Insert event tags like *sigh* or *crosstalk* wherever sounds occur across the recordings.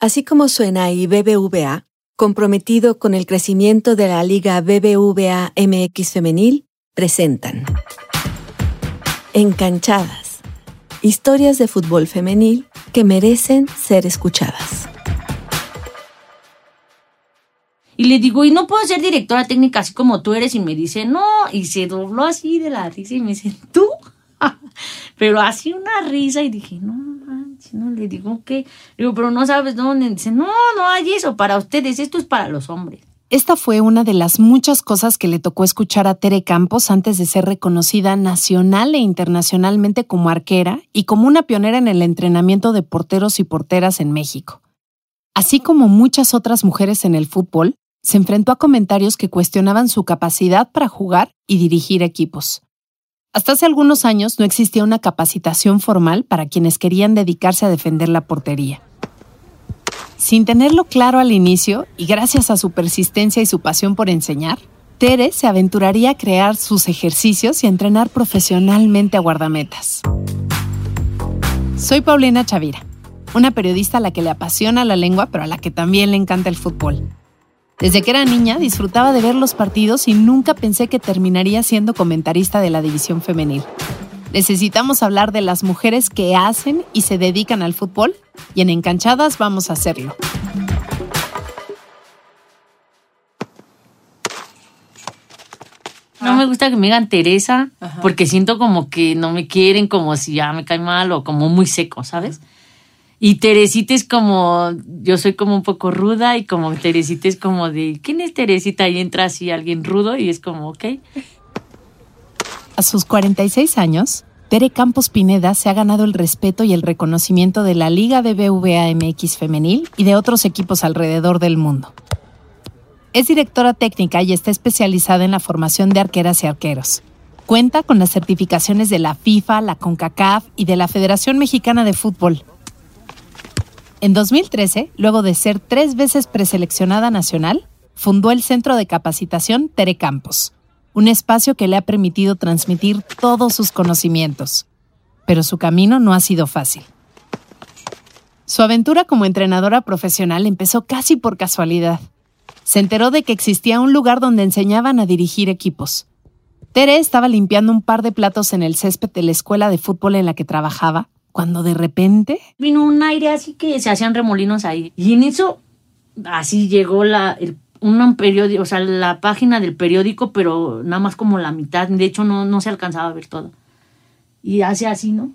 Así como suena y BBVA, comprometido con el crecimiento de la Liga BBVA MX Femenil, presentan Encanchadas. Historias de fútbol femenil que merecen ser escuchadas. Y le digo, y no puedo ser directora técnica así como tú eres. Y me dice, no. Y se dobló así de la risa y me dice, ¿tú? *laughs* pero así una risa. Y dije, no, manches, no. Le digo, ¿qué? Le digo, pero no sabes dónde. Dice, no, no hay eso para ustedes. Esto es para los hombres. Esta fue una de las muchas cosas que le tocó escuchar a Tere Campos antes de ser reconocida nacional e internacionalmente como arquera y como una pionera en el entrenamiento de porteros y porteras en México. Así como muchas otras mujeres en el fútbol, se enfrentó a comentarios que cuestionaban su capacidad para jugar y dirigir equipos. Hasta hace algunos años no existía una capacitación formal para quienes querían dedicarse a defender la portería. Sin tenerlo claro al inicio, y gracias a su persistencia y su pasión por enseñar, Tere se aventuraría a crear sus ejercicios y entrenar profesionalmente a guardametas. Soy Paulina Chavira, una periodista a la que le apasiona la lengua, pero a la que también le encanta el fútbol. Desde que era niña disfrutaba de ver los partidos y nunca pensé que terminaría siendo comentarista de la división femenil. Necesitamos hablar de las mujeres que hacen y se dedican al fútbol y en Encanchadas vamos a hacerlo. No me gusta que me digan Teresa porque siento como que no me quieren, como si ya me cae mal o como muy seco, ¿sabes? Y Teresita es como, yo soy como un poco ruda y como Teresita es como de, ¿quién es Teresita? Y entra así alguien rudo y es como, ok. A sus 46 años, Tere Campos Pineda se ha ganado el respeto y el reconocimiento de la Liga de BVA MX femenil y de otros equipos alrededor del mundo. Es directora técnica y está especializada en la formación de arqueras y arqueros. Cuenta con las certificaciones de la FIFA, la CONCACAF y de la Federación Mexicana de Fútbol en 2013, luego de ser tres veces preseleccionada nacional, fundó el Centro de Capacitación Tere Campos, un espacio que le ha permitido transmitir todos sus conocimientos. Pero su camino no ha sido fácil. Su aventura como entrenadora profesional empezó casi por casualidad. Se enteró de que existía un lugar donde enseñaban a dirigir equipos. Tere estaba limpiando un par de platos en el césped de la escuela de fútbol en la que trabajaba cuando de repente... Vino un aire así que se hacían remolinos ahí. Y en eso, así llegó la, un periódico, o sea, la página del periódico, pero nada más como la mitad. De hecho, no, no se alcanzaba a ver todo. Y hace así, ¿no?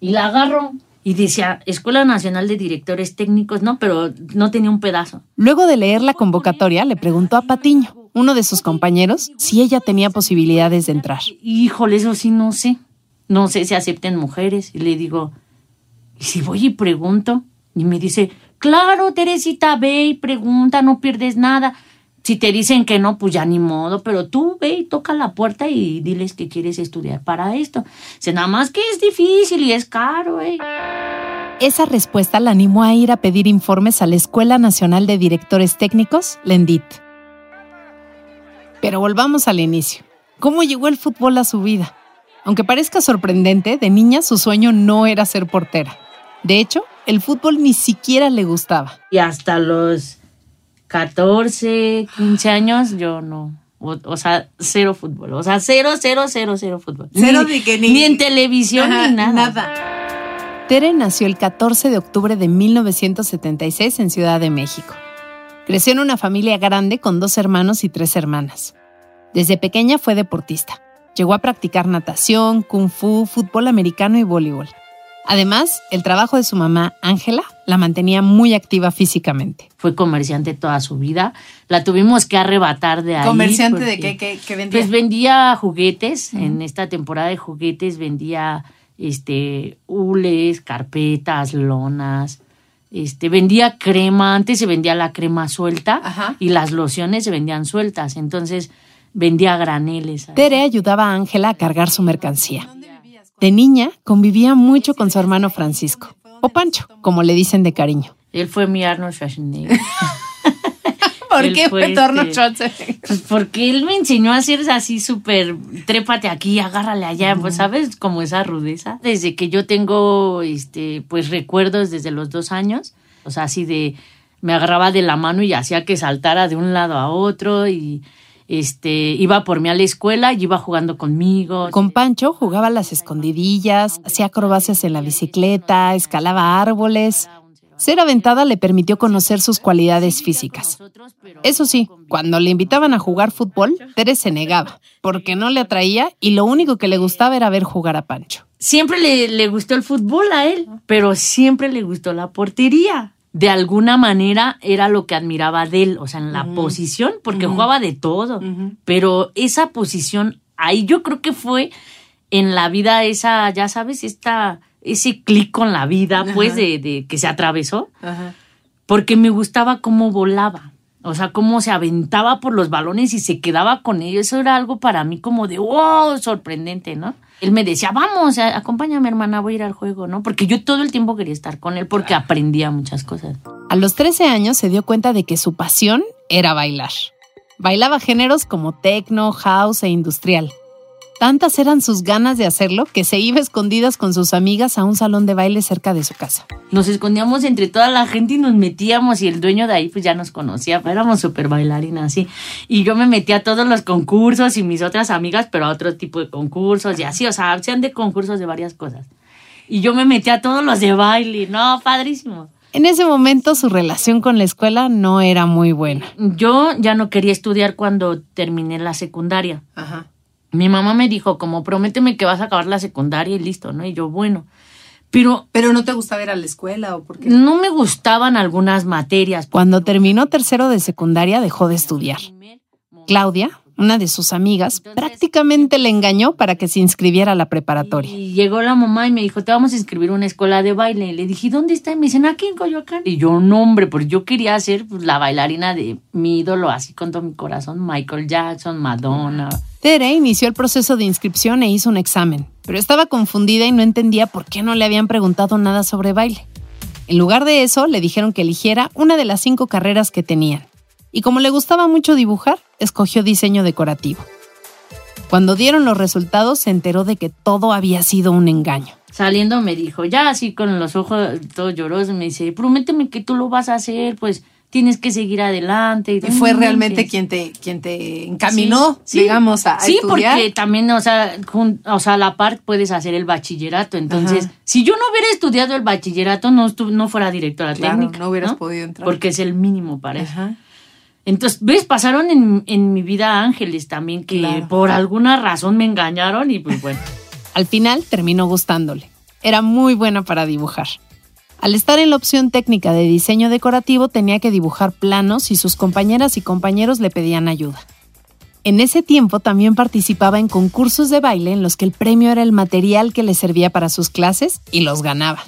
Y la agarro. Y decía, Escuela Nacional de Directores Técnicos, no, pero no tenía un pedazo. Luego de leer la convocatoria, le preguntó a Patiño, uno de sus compañeros, si ella tenía posibilidades de entrar. Híjole, eso sí, no sé no sé si acepten mujeres. Y le digo, ¿y si voy y pregunto? Y me dice, claro, Teresita, ve y pregunta, no pierdes nada. Si te dicen que no, pues ya ni modo, pero tú ve y toca la puerta y diles que quieres estudiar para esto. Dice, nada más que es difícil y es caro, eh. Esa respuesta la animó a ir a pedir informes a la Escuela Nacional de Directores Técnicos, Lendit. Pero volvamos al inicio. ¿Cómo llegó el fútbol a su vida? Aunque parezca sorprendente, de niña su sueño no era ser portera. De hecho, el fútbol ni siquiera le gustaba. Y hasta los 14, 15 años yo no. O, sea, cero fútbol. O sea, cero, cero, cero, cero fútbol. Cero ni, que ni, en televisión ni nada. Nada. Tere nació el 14 de octubre de 1976 en Ciudad de México. Creció en una familia grande con dos hermanos y tres hermanas. Desde pequeña fue deportista. Llegó a practicar natación, kung fu, fútbol americano y voleibol. Además, el trabajo de su mamá, Ángela, la mantenía muy activa físicamente. Fue comerciante toda su vida. La tuvimos que arrebatar de ahí. ¿Comerciante de qué, qué, vendía? Pues vendía juguetes. En esta temporada de juguetes vendía este hules, carpetas, lonas. Este, vendía crema, antes se vendía la crema suelta y las lociones se vendían sueltas. Entonces, vendía graneles. Tere ayudaba a Ángela a cargar su mercancía. De niña convivía mucho con su hermano Francisco, o Pancho, como le dicen de cariño. Él fue mi Arnold Schwarzenegger. *laughs* ¿Por qué fue Arnold este, Schwarzenegger? Pues porque él me enseñó a hacer así súper, trépate aquí, agárrale allá, pues sabes, como esa rudeza. Desde que yo tengo, este, pues recuerdos desde los dos años, O sea, así de, me agarraba de la mano y hacía que saltara de un lado a otro y este, iba por mí a la escuela y iba jugando conmigo. Con Pancho jugaba las escondidillas, hacía acrobacias en la bicicleta, escalaba árboles. Ser aventada le permitió conocer sus cualidades físicas. Eso sí, cuando le invitaban a jugar fútbol, Tere se negaba, porque no le atraía y lo único que le gustaba era ver jugar a Pancho. Siempre le, le gustó el fútbol a él, pero siempre le gustó la portería de alguna manera era lo que admiraba de él, o sea, en la posición, porque jugaba de todo, pero esa posición, ahí yo creo que fue en la vida esa, ya sabes, esta, ese clic con la vida, pues, de, de, que se atravesó, porque me gustaba cómo volaba. O sea, cómo se aventaba por los balones y se quedaba con ellos. Eso era algo para mí como de, wow, sorprendente, ¿no? Él me decía, vamos, acompáñame hermana, voy a ir al juego, ¿no? Porque yo todo el tiempo quería estar con él porque aprendía muchas cosas. A los 13 años se dio cuenta de que su pasión era bailar. Bailaba géneros como techno, house e industrial. Tantas eran sus ganas de hacerlo que se iba escondidas con sus amigas a un salón de baile cerca de su casa. Nos escondíamos entre toda la gente y nos metíamos y el dueño de ahí pues ya nos conocía, éramos súper bailarinas así. Y yo me metía a todos los concursos y mis otras amigas, pero a otro tipo de concursos y así, o sea, sean de concursos de varias cosas. Y yo me metía a todos los de baile, no, padrísimo. En ese momento su relación con la escuela no era muy buena. Yo ya no quería estudiar cuando terminé la secundaria. Ajá mi mamá me dijo, como prométeme que vas a acabar la secundaria y listo, ¿no? Y yo, bueno. Pero, pero no te gustaba ir a la escuela o por qué? No me gustaban algunas materias. Cuando terminó tercero de secundaria dejó de estudiar. Claudia, una de sus amigas, prácticamente le engañó para que se inscribiera a la preparatoria. Y llegó la mamá y me dijo, te vamos a inscribir a una escuela de baile. Y le dije, ¿dónde está? Y me dicen, aquí en Coyoacán. Y yo, no, hombre, porque yo quería ser pues, la bailarina de mi ídolo, así con todo mi corazón, Michael Jackson, Madonna. Tere inició el proceso de inscripción e hizo un examen, pero estaba confundida y no entendía por qué no le habían preguntado nada sobre baile. En lugar de eso, le dijeron que eligiera una de las cinco carreras que tenían. Y como le gustaba mucho dibujar, escogió diseño decorativo. Cuando dieron los resultados, se enteró de que todo había sido un engaño. Saliendo me dijo, ya así con los ojos todos llorosos, me dice, prométeme que tú lo vas a hacer, pues tienes que seguir adelante. Y fue realmente quien te, quien te encaminó, digamos, a, Sí, porque también, o sea, o sea, a la par puedes hacer el bachillerato. Entonces, si yo no hubiera estudiado el bachillerato, no, no fuera directora claro, técnica. no hubieras podido entrar. Porque es el mínimo para eso. Entonces, ¿ves? Pasaron en, en, mi vida ángeles también que por alguna razón me engañaron y pues bueno. Al final terminó gustándole. Era muy buena para dibujar. Al estar en la opción técnica de diseño decorativo tenía que dibujar planos y sus compañeras y compañeros le pedían ayuda. En ese tiempo también participaba en concursos de baile en los que el premio era el material que le servía para sus clases y los ganaba.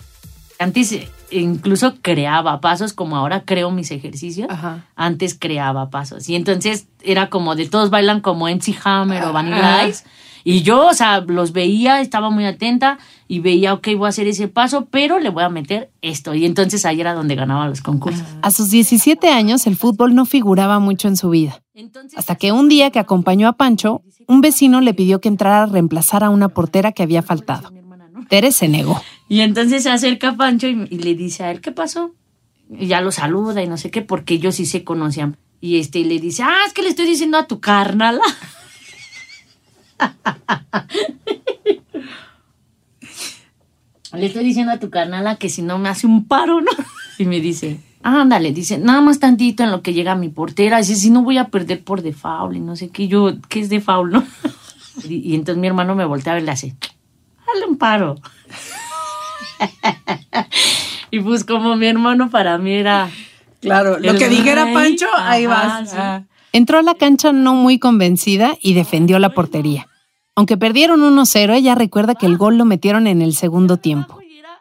Antes incluso creaba pasos, como ahora creo mis ejercicios. Antes creaba pasos. Y entonces era como de todos bailan como MC Hammer o Vanilla Ice. Y yo, o sea, los veía, estaba muy atenta y veía, ok, voy a hacer ese paso, pero le voy a meter esto. Y entonces ahí era donde ganaba los concursos. A sus 17 años, el fútbol no figuraba mucho en su vida. Hasta que un día que acompañó a Pancho, un vecino le pidió que entrara a reemplazar a una portera que había faltado. Tere se negó. Y entonces se acerca Pancho y, le dice a él, ¿qué pasó? Y ya lo saluda y no sé qué, porque ellos sí se conocían. Y este le dice, ah, es que le estoy diciendo a tu carnala. *laughs* Le estoy diciendo a tu carnala que si no me hace un paro, ¿no? *laughs* Y me dice, ándale, dice, nada más tantito en lo que llega mi portera. Dice, si no voy a perder por default y no sé qué. Yo, ¿qué es default, no? *laughs* Y, entonces mi hermano me voltea y le hace, dale un paro. Y pues como mi hermano para mí era... Claro, lo que dijera Pancho, ahí vas. Entró a la cancha no muy convencida y defendió la portería. Aunque perdieron 1-0, ella recuerda que el gol lo metieron en el segundo tiempo.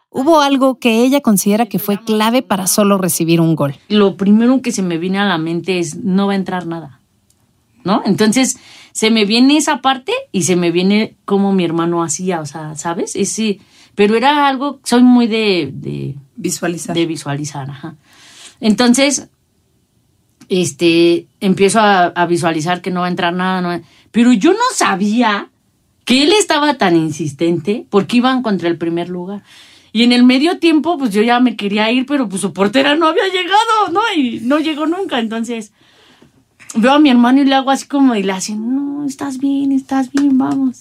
Hubo algo que ella considera que fue clave para solo recibir un gol. Lo primero que se me viene a la mente es no va a entrar nada. ¿No? Entonces se me viene esa parte y se me viene como mi hermano hacía, o sea, ¿sabes? Ese, pero era algo, soy muy de, visualizar. De visualizar, ajá. Entonces, este, empiezo a, visualizar que no va a entrar nada, pero yo no sabía que él estaba tan insistente porque iban contra el primer lugar. Y en el medio tiempo, pues yo ya me quería ir, pero pues su portera no había llegado, ¿no? Y no llegó nunca. Entonces, veo a mi hermano y le hago así como, y le hace, no, estás bien, estás bien, vamos.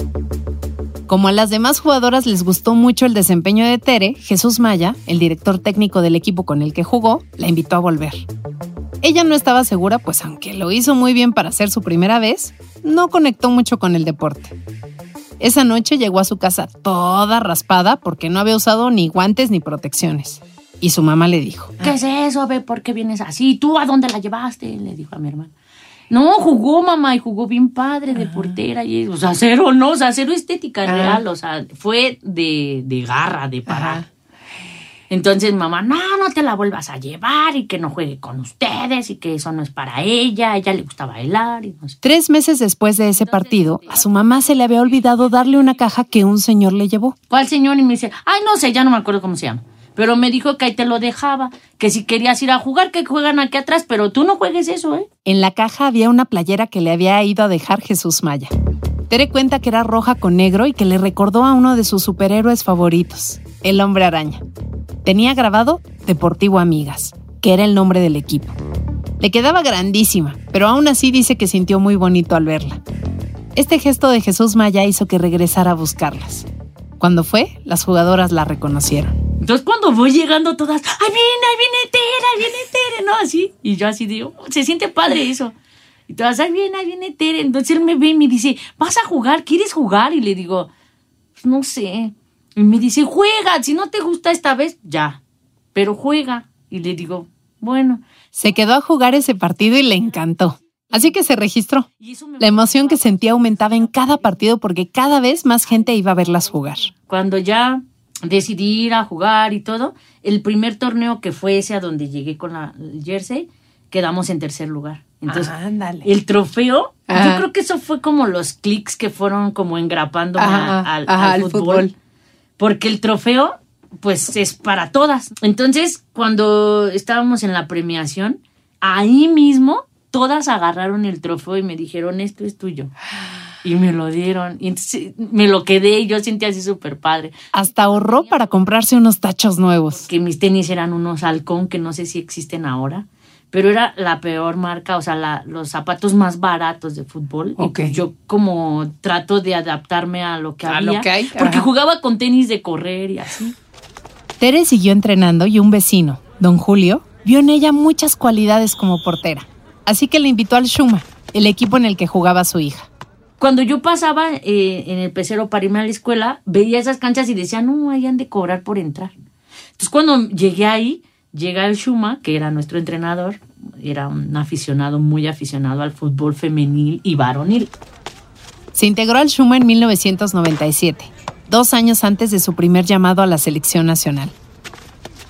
Como a las demás jugadoras les gustó mucho el desempeño de Tere, Jesús Maya, el director técnico del equipo con el que jugó, la invitó a volver. Ella no estaba segura, pues aunque lo hizo muy bien para ser su primera vez, no conectó mucho con el deporte. Esa noche llegó a su casa toda raspada porque no había usado ni guantes ni protecciones. Y su mamá le dijo, ¿qué es eso? Ve, ¿por qué vienes así? ¿Tú a dónde la llevaste? Le dijo a mi hermano. No, jugó mamá y jugó bien padre de portera. Y, o sea, cero, no, o sea, cero estética real. O sea, fue de, de garra, de parar. Entonces mamá, no, no te la vuelvas a llevar y que no juegue con ustedes y que eso no es para ella, a ella le gusta bailar. Y no sé. Tres meses después de ese partido, a su mamá se le había olvidado darle una caja que un señor le llevó. ¿Cuál señor? Y me dice, ay, no sé, ya no me acuerdo cómo se llama. Pero me dijo que ahí te lo dejaba, que si querías ir a jugar, que juegan aquí atrás, pero tú no juegues eso, ¿eh? En la caja había una playera que le había ido a dejar Jesús Maya. Tere cuenta que era roja con negro y que le recordó a uno de sus superhéroes favoritos, el hombre araña. Tenía grabado Deportivo Amigas, que era el nombre del equipo. Le quedaba grandísima, pero aún así dice que sintió muy bonito al verla. Este gesto de Jesús Maya hizo que regresara a buscarlas. Cuando fue, las jugadoras la reconocieron. Entonces cuando voy llegando todas, ¡ay, viene, ahí viene Tere, ahí viene Tere! ¿No? Así. Y yo así digo, se siente padre eso. Y todas, ¡ay, viene, ahí viene Tere! Entonces él me ve y me dice, ¿vas a jugar? ¿Quieres jugar? Y le digo, pues no sé. Y me dice, juega, si no te gusta esta vez, ya, pero juega. Y le digo, bueno. Se quedó a jugar ese partido y le encantó. Así que se registró. La emoción que sentía aumentaba en cada partido porque cada vez más gente iba a verlas jugar. Cuando ya decidí ir a jugar y todo, el primer torneo que fue ese a donde llegué con la jersey, quedamos en tercer lugar. Entonces, el trofeo, yo creo que eso fue como los clics que fueron como engrapando al, fútbol porque el trofeo, pues es para todas. Entonces, cuando estábamos en la premiación, ahí mismo todas agarraron el trofeo y me dijeron, esto es tuyo. Y me lo dieron. Y entonces me lo quedé y yo sentí así súper padre. Hasta ahorró para comprarse unos tachos nuevos. Que mis tenis eran unos halcón que no sé si existen ahora pero era la peor marca, o sea, los zapatos más baratos de fútbol. Y pues yo como trato de adaptarme a lo que a había. Lo que hay. Porque jugaba con tenis de correr y así. Tere siguió entrenando y un vecino, don Julio, vio en ella muchas cualidades como portera. Así que le invitó al Shuma, el equipo en el que jugaba su hija. Cuando yo pasaba eh, en el pecero para irme a la escuela, veía esas canchas y decía, no, ahí han de cobrar por entrar. Entonces cuando llegué ahí, Llega el Shuma, que era nuestro entrenador, era un aficionado, muy aficionado al fútbol femenil y varonil. Se integró al Shuma en 1997, dos años antes de su primer llamado a la selección nacional.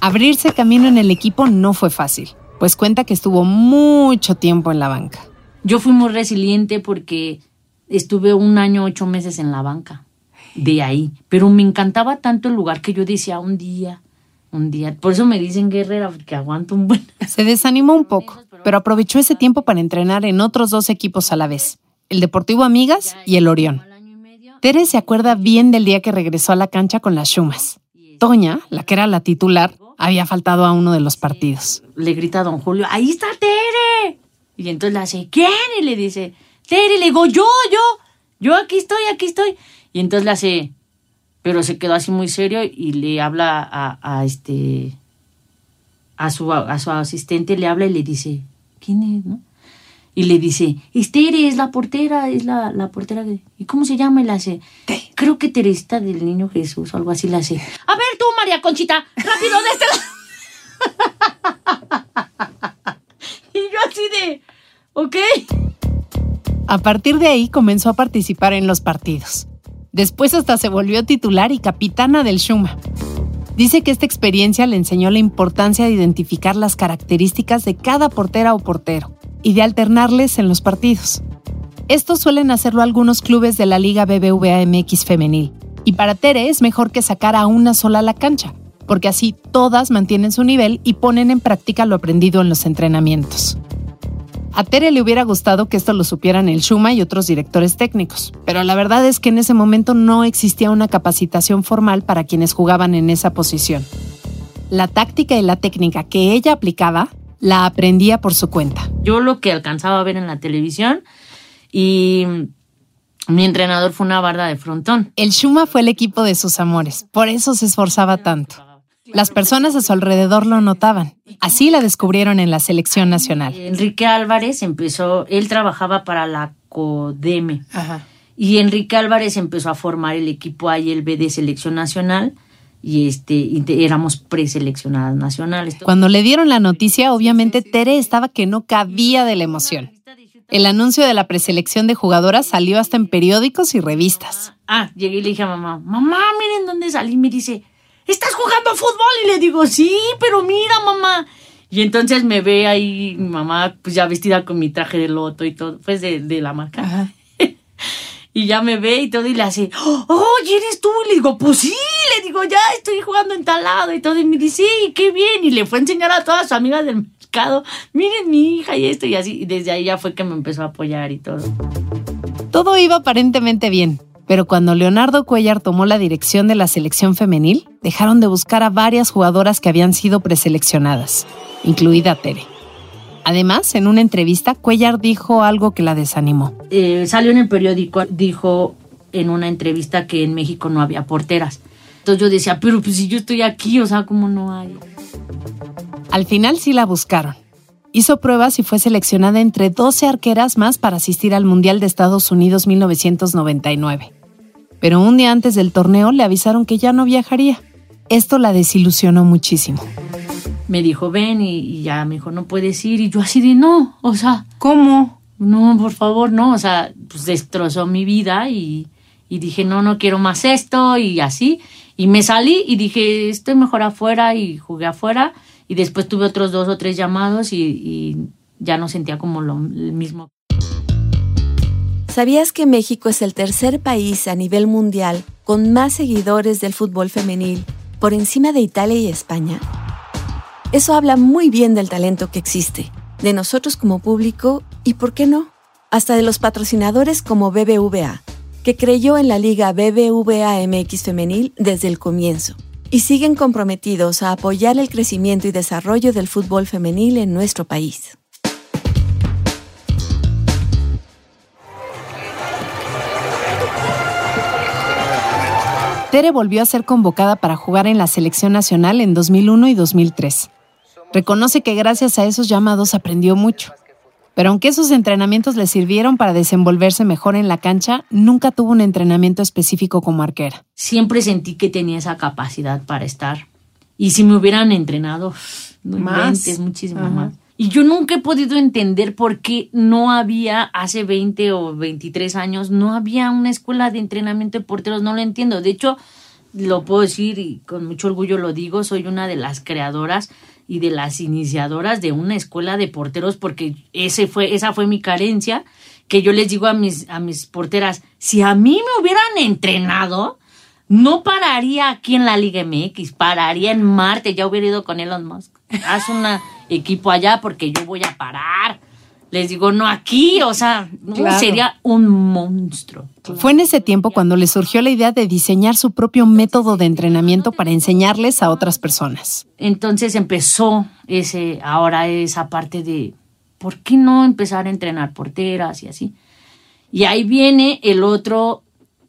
Abrirse camino en el equipo no fue fácil, pues cuenta que estuvo mucho tiempo en la banca. Yo fui muy resiliente porque estuve un año, ocho meses en la banca, de ahí, pero me encantaba tanto el lugar que yo decía un día, un día. Por eso me dicen guerrera, porque aguanto un buen. Se desanimó un poco, pero aprovechó ese tiempo para entrenar en otros dos equipos a la vez, el Deportivo Amigas y el Orión. Tere se acuerda bien del día que regresó a la cancha con las Chumas. Toña, la que era la titular, había faltado a uno de los partidos. Le grita a don Julio, ahí está Tere. Y entonces le hace, ¿quién? Y le dice, Tere, le digo, yo, yo, yo aquí estoy, aquí estoy. Y entonces le hace, pero se quedó así muy serio y le habla a, este a su, a su asistente, le habla y le dice, ¿quién es? no? Y le dice, Estere, es la portera, es la, la portera. De... ¿Y cómo se llama? Y le hace, creo que Teresita del Niño Jesús o algo así le hace. A ver tú, María Conchita, rápido de este lado. *laughs* y yo así de, ok. A partir de ahí comenzó a participar en los partidos. Después hasta se volvió titular y capitana del Shuma. Dice que esta experiencia le enseñó la importancia de identificar las características de cada portera o portero y de alternarles en los partidos. Esto suelen hacerlo algunos clubes de la Liga BBVA MX femenil, y para Tere es mejor que sacar a una sola a la cancha, porque así todas mantienen su nivel y ponen en práctica lo aprendido en los entrenamientos. A Tere le hubiera gustado que esto lo supieran el Shuma y otros directores técnicos, pero la verdad es que en ese momento no existía una capacitación formal para quienes jugaban en esa posición. La táctica y la técnica que ella aplicaba la aprendía por su cuenta. Yo lo que alcanzaba a ver en la televisión y mi entrenador fue una barda de frontón. El Shuma fue el equipo de sus amores, por eso se esforzaba tanto. Las personas a su alrededor lo notaban. Así la descubrieron en la selección nacional. Enrique Álvarez empezó, él trabajaba para la CODEME. Y Enrique Álvarez empezó a formar el equipo A y el B de selección nacional y este éramos preseleccionadas nacionales. Cuando le dieron la noticia, obviamente Tere estaba que no cabía de la emoción. El anuncio de la preselección de jugadoras salió hasta en periódicos y revistas. Ah, llegué y le dije a mamá, mamá, miren dónde salí. Me dice, ¿estás jugando fútbol? Y le digo, sí, pero mira, mamá. Y entonces me ve ahí mi mamá, pues ya vestida con mi traje de loto y todo, pues de, de la marca. Y ya me ve y todo y le hace, oh, ¿eres tú? Y le digo, pues sí, le digo, ya estoy jugando en tal lado y todo. Y me dice, sí, qué bien. Y le fue a enseñar a todas sus amigas del mercado, miren mi hija y esto y así. Y desde ahí ya fue que me empezó a apoyar y todo. Todo iba aparentemente bien. Pero cuando Leonardo Cuellar tomó la dirección de la selección femenil, dejaron de buscar a varias jugadoras que habían sido preseleccionadas, incluida Tere. Además, en una entrevista, Cuellar dijo algo que la desanimó. Eh, salió en el periódico, dijo en una entrevista que en México no había porteras. Entonces yo decía, pero pues si yo estoy aquí, o sea, ¿cómo no hay? Al final sí la buscaron. Hizo pruebas y fue seleccionada entre 12 arqueras más para asistir al Mundial de Estados Unidos 1999. Pero un día antes del torneo le avisaron que ya no viajaría. Esto la desilusionó muchísimo. Me dijo, ven, y, ya me dijo, no puedes ir. Y yo así de, no, o sea. ¿Cómo? No, por favor, no. O sea, pues destrozó mi vida y, y dije, no, no quiero más esto y así. Y me salí y dije, estoy mejor afuera y jugué afuera y después tuve otros dos o tres llamados y, ya no sentía como lo mismo. ¿Sabías que México es el tercer país a nivel mundial con más seguidores del fútbol femenil por encima de Italia y España? Eso habla muy bien del talento que existe, de nosotros como público y, ¿por qué no?, hasta de los patrocinadores como BBVA, que creyó en la liga BBVA MX femenil desde el comienzo y siguen comprometidos a apoyar el crecimiento y desarrollo del fútbol femenil en nuestro país. Tere volvió a ser convocada para jugar en la selección nacional en 2001 y 2003. Reconoce que gracias a esos llamados aprendió mucho. Pero aunque esos entrenamientos le sirvieron para desenvolverse mejor en la cancha, nunca tuvo un entrenamiento específico como arquera. Siempre sentí que tenía esa capacidad para estar. Y si me hubieran entrenado, no más, muchísimo más. Y yo nunca he podido entender por qué no había hace 20 o 23 años, no había una escuela de entrenamiento de porteros, no lo entiendo. De hecho, lo puedo decir y con mucho orgullo lo digo, soy una de las creadoras y de las iniciadoras de una escuela de porteros porque ese fue esa fue mi carencia que yo les digo a mis a mis porteras si a mí me hubieran entrenado no pararía aquí en la Liga MX pararía en Marte ya hubiera ido con Elon Musk. Haz un *laughs* equipo allá porque yo voy a parar les digo, no aquí, o sea, sería un monstruo. Fue en ese tiempo cuando le surgió la idea de diseñar su propio método de entrenamiento para enseñarles a otras personas. Entonces empezó ese, ahora esa parte de, ¿por qué no empezar a entrenar porteras y así? Y ahí viene el otro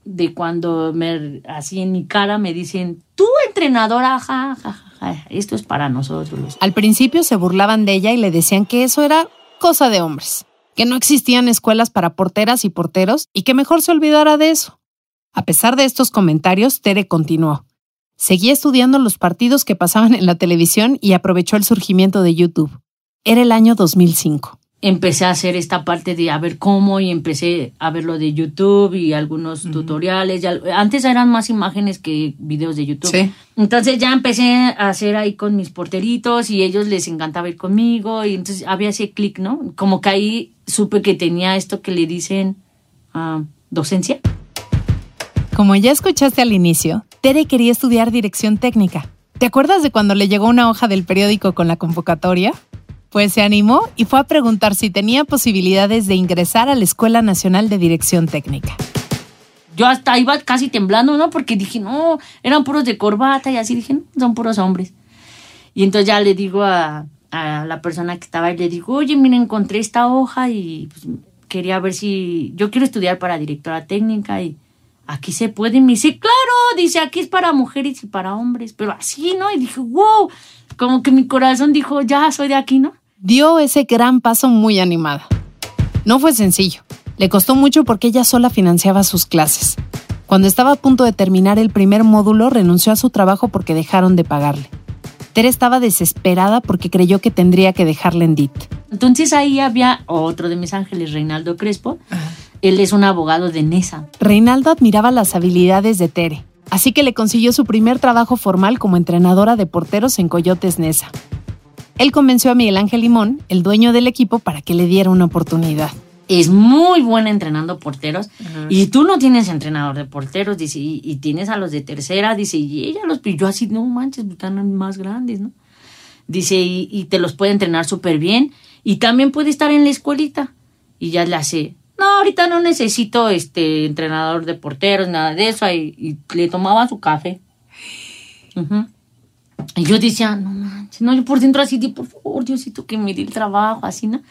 de cuando me, así en mi cara me dicen, tú entrenadora, ja, ja, ja, esto es para nosotros. Al principio se burlaban de ella y le decían que eso era cosa de hombres, que no existían escuelas para porteras y porteros y que mejor se olvidara de eso. A pesar de estos comentarios, Tere continuó. Seguía estudiando los partidos que pasaban en la televisión y aprovechó el surgimiento de YouTube. Era el año 2005 empecé a hacer esta parte de a ver cómo y empecé a ver lo de YouTube y algunos tutoriales. antes eran más imágenes que videos de YouTube. Entonces ya empecé a hacer ahí con mis porteritos y ellos les encantaba ir conmigo y entonces había ese clic, ¿no? Como que ahí supe que tenía esto que le dicen uh, docencia. Como ya escuchaste al inicio, Tere quería estudiar dirección técnica. ¿Te acuerdas de cuando le llegó una hoja del periódico con la convocatoria? Pues se animó y fue a preguntar si tenía posibilidades de ingresar a la Escuela Nacional de Dirección Técnica. Yo hasta iba casi temblando, ¿no? Porque dije, no, eran puros de corbata y así dije, no, son puros hombres. Y entonces ya le digo a, a la persona que estaba ahí, le digo, oye, mira, encontré esta hoja y pues, quería ver si yo quiero estudiar para directora técnica y aquí se puede. Y me dice, claro, dice, aquí es para mujeres y para hombres, pero así, ¿no? Y dije, wow, como que mi corazón dijo, ya soy de aquí, ¿no? Dio ese gran paso muy animada. No fue sencillo. Le costó mucho porque ella sola financiaba sus clases. Cuando estaba a punto de terminar el primer módulo, renunció a su trabajo porque dejaron de pagarle. Tere estaba desesperada porque creyó que tendría que dejarle en DIT. Entonces ahí había otro de mis ángeles, Reinaldo Crespo. Él es un abogado de NESA. Reinaldo admiraba las habilidades de Tere, así que le consiguió su primer trabajo formal como entrenadora de porteros en Coyotes NESA. Él convenció a Miguel Ángel Limón, el dueño del equipo, para que le diera una oportunidad. Es muy buena entrenando porteros. Y tú no tienes entrenador de porteros, dice, y, tienes a los de tercera, dice, y ella los pilló así, no manches, están más grandes, ¿no? Dice, y, te los puede entrenar súper bien y también puede estar en la escuelita y ya le hace, no, ahorita no necesito este entrenador de porteros, nada de eso, y, le tomaba su café. Y yo decía, no manches, no, yo por dentro así, por favor, Diosito, que me dé el trabajo, así, ¿no?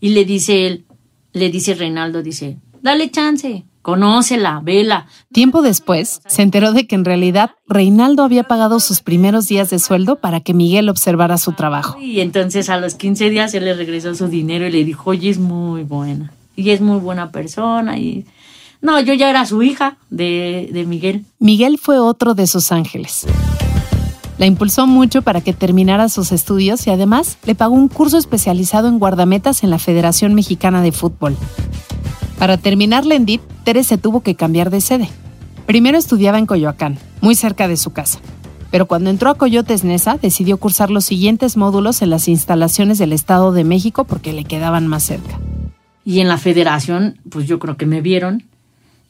Y le dice él, le dice Reinaldo, dice, dale chance, conócela, vela. Tiempo después, se enteró de que en realidad Reinaldo había pagado sus primeros días de sueldo para que Miguel observara su trabajo. Y entonces a los 15 días él le regresó su dinero y le dijo, oye, es muy buena. Y es muy buena persona. Y no, yo ya era su hija de, de Miguel. Miguel fue otro de sus ángeles. La impulsó mucho para que terminara sus estudios y además le pagó un curso especializado en guardametas en la Federación Mexicana de Fútbol. Para terminar la ENDIT, Tere se tuvo que cambiar de sede. Primero estudiaba en Coyoacán, muy cerca de su casa. Pero cuando entró a Coyotes Nesa, decidió cursar los siguientes módulos en las instalaciones del Estado de México porque le quedaban más cerca. Y en la federación, pues yo creo que me vieron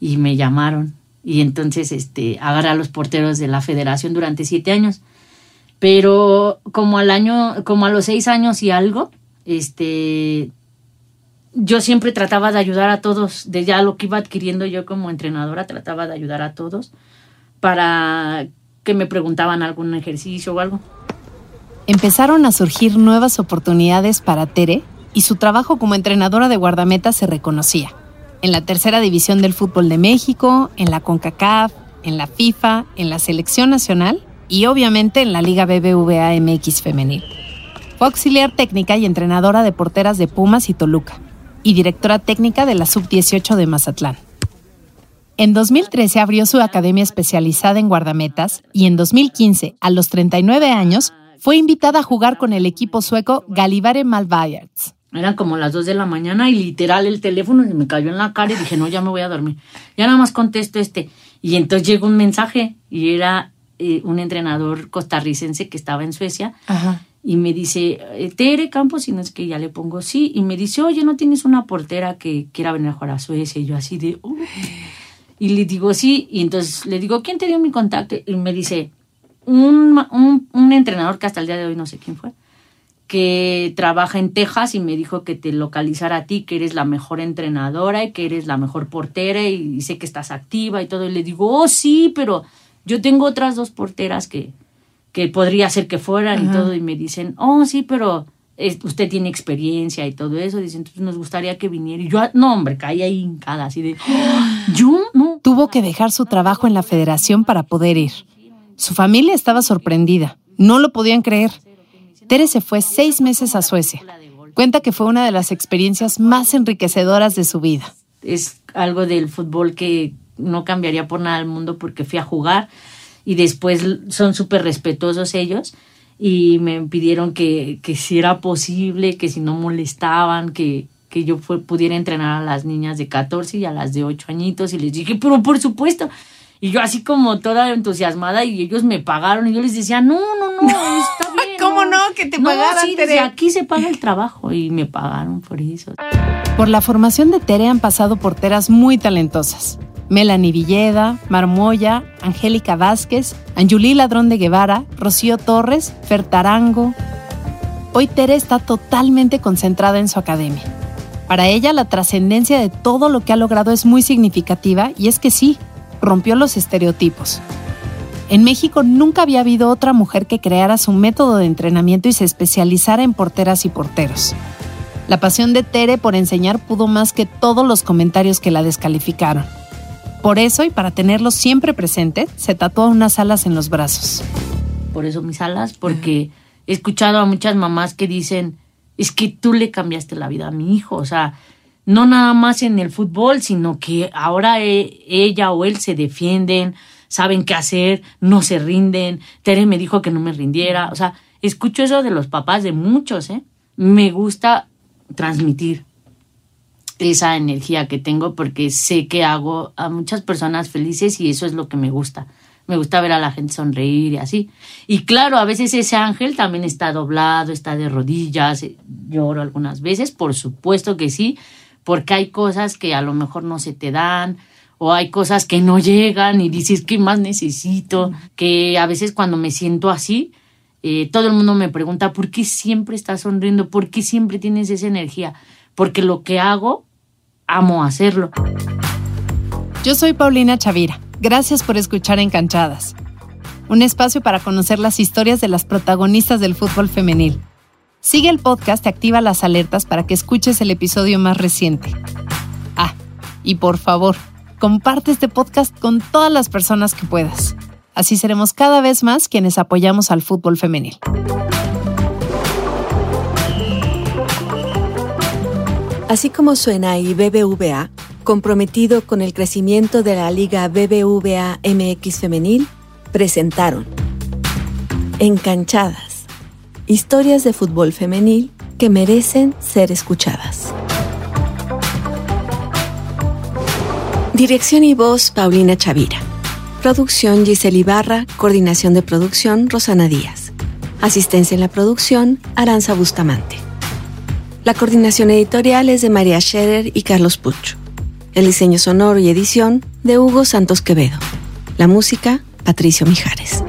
y me llamaron. Y entonces este, agarré a los porteros de la federación durante siete años. Pero como al año, como a los seis años y algo, este, yo siempre trataba de ayudar a todos, de ya lo que iba adquiriendo yo como entrenadora, trataba de ayudar a todos para que me preguntaban algún ejercicio o algo. Empezaron a surgir nuevas oportunidades para Tere y su trabajo como entrenadora de guardameta se reconocía. En la tercera división del fútbol de México, en la CONCACAF, en la FIFA, en la selección nacional y obviamente en la Liga BBVA MX femenil. Fue auxiliar técnica y entrenadora de porteras de Pumas y Toluca, y directora técnica de la Sub-18 de Mazatlán. En 2013 abrió su academia especializada en guardametas y en 2015, a los 39 años, fue invitada a jugar con el equipo sueco Galivare Malbayards. Eran como las 2 de la mañana y literal el teléfono se me cayó en la cara y dije, no, ya me voy a dormir. Ya nada más contesto este. Y entonces llegó un mensaje y era eh, un entrenador costarricense que estaba en Suecia. Y me dice, eh, Tere Campos, y no es que ya le pongo sí. Y me dice, oye, ¿no tienes una portera que quiera venir a jugar a Suecia? Y yo así de, oh". Y le digo, sí. Y entonces le digo, ¿quién te dio mi contacto? Y me dice, un, un, un entrenador que hasta el día de hoy no sé quién fue, que trabaja en Texas y me dijo que te localizara a ti, que eres la mejor entrenadora y que eres la mejor portera y sé que estás activa y todo. Y le digo, oh, sí, pero yo tengo otras dos porteras que, que podría ser que fueran y todo, y me dicen, oh, sí, pero usted tiene experiencia y todo eso. Dicen, entonces nos gustaría que viniera. Y yo, no, hombre, caí ahí hincada, así de, *gasps* yo no. Tuvo que dejar su trabajo en la federación para poder ir. Su familia estaba sorprendida. No lo podían creer. Tere se fue seis meses a Suecia. Cuenta que fue una de las experiencias más enriquecedoras de su vida. Es algo del fútbol que no cambiaría por nada el mundo porque fui a jugar y después son súper respetuosos ellos y me pidieron que, que, si era posible, que si no molestaban, que, que yo pudiera entrenar a las niñas de 14 y a las de 8 añitos y les dije, pero por supuesto. Y yo así como toda entusiasmada y ellos me pagaron y yo les decía, no, no, no, *laughs* está bien. *laughs* ¿Cómo no? Que te pagaran, sí, desde aquí se paga el trabajo y me pagaron por eso. Por la formación de Tere han pasado porteras muy talentosas. Melanie Villeda, Marmoya, Angélica Vázquez, Anjulí Ladrón de Guevara, Rocío Torres, Fer Tarango. Hoy Tere está totalmente concentrada en su academia. Para ella la trascendencia de todo lo que ha logrado es muy significativa y es que sí, rompió los estereotipos. En México nunca había habido otra mujer que creara su método de entrenamiento y se especializara en porteras y porteros. La pasión de Tere por enseñar pudo más que todos los comentarios que la descalificaron. Por eso y para tenerlo siempre presente, se tatuó unas alas en los brazos. Por eso mis alas, porque he escuchado a muchas mamás que dicen, es que tú le cambiaste la vida a mi hijo, o sea, no nada más en el fútbol, sino que ahora e, ella o él se defienden, saben qué hacer, no se rinden. Tere me dijo que no me rindiera, o sea, escucho eso de los papás de muchos, ¿eh? Me gusta transmitir esa energía que tengo porque sé que hago a muchas personas felices y eso es lo que me gusta. Me gusta ver a la gente sonreír y así. Y claro, a veces ese ángel también está doblado, está de rodillas, lloro algunas veces, por supuesto que sí, porque hay cosas que a lo mejor no se te dan o hay cosas que no llegan y dices, ¿qué más necesito? Que a veces cuando me siento así, eh, todo el mundo me pregunta, ¿por qué siempre estás sonriendo? ¿Por qué siempre tienes esa energía? Porque lo que hago, amo hacerlo. Yo soy Paulina Chavira. Gracias por escuchar Encanchadas. Un espacio para conocer las historias de las protagonistas del fútbol femenil. Sigue el podcast y activa las alertas para que escuches el episodio más reciente. Ah, y por favor, comparte este podcast con todas las personas que puedas. Así seremos cada vez más quienes apoyamos al fútbol femenil. Así como suena y BBVA, comprometido con el crecimiento de la Liga BBVA MX Femenil, presentaron Encanchadas, historias de fútbol femenil que merecen ser escuchadas. Dirección y voz Paulina Chavira. Producción Giselle Ibarra, coordinación de producción Rosana Díaz. Asistencia en la producción Aranza Bustamante. La coordinación editorial es de María Scherer y Carlos Pucho. El diseño sonoro y edición de Hugo Santos Quevedo. La música, Patricio Mijares.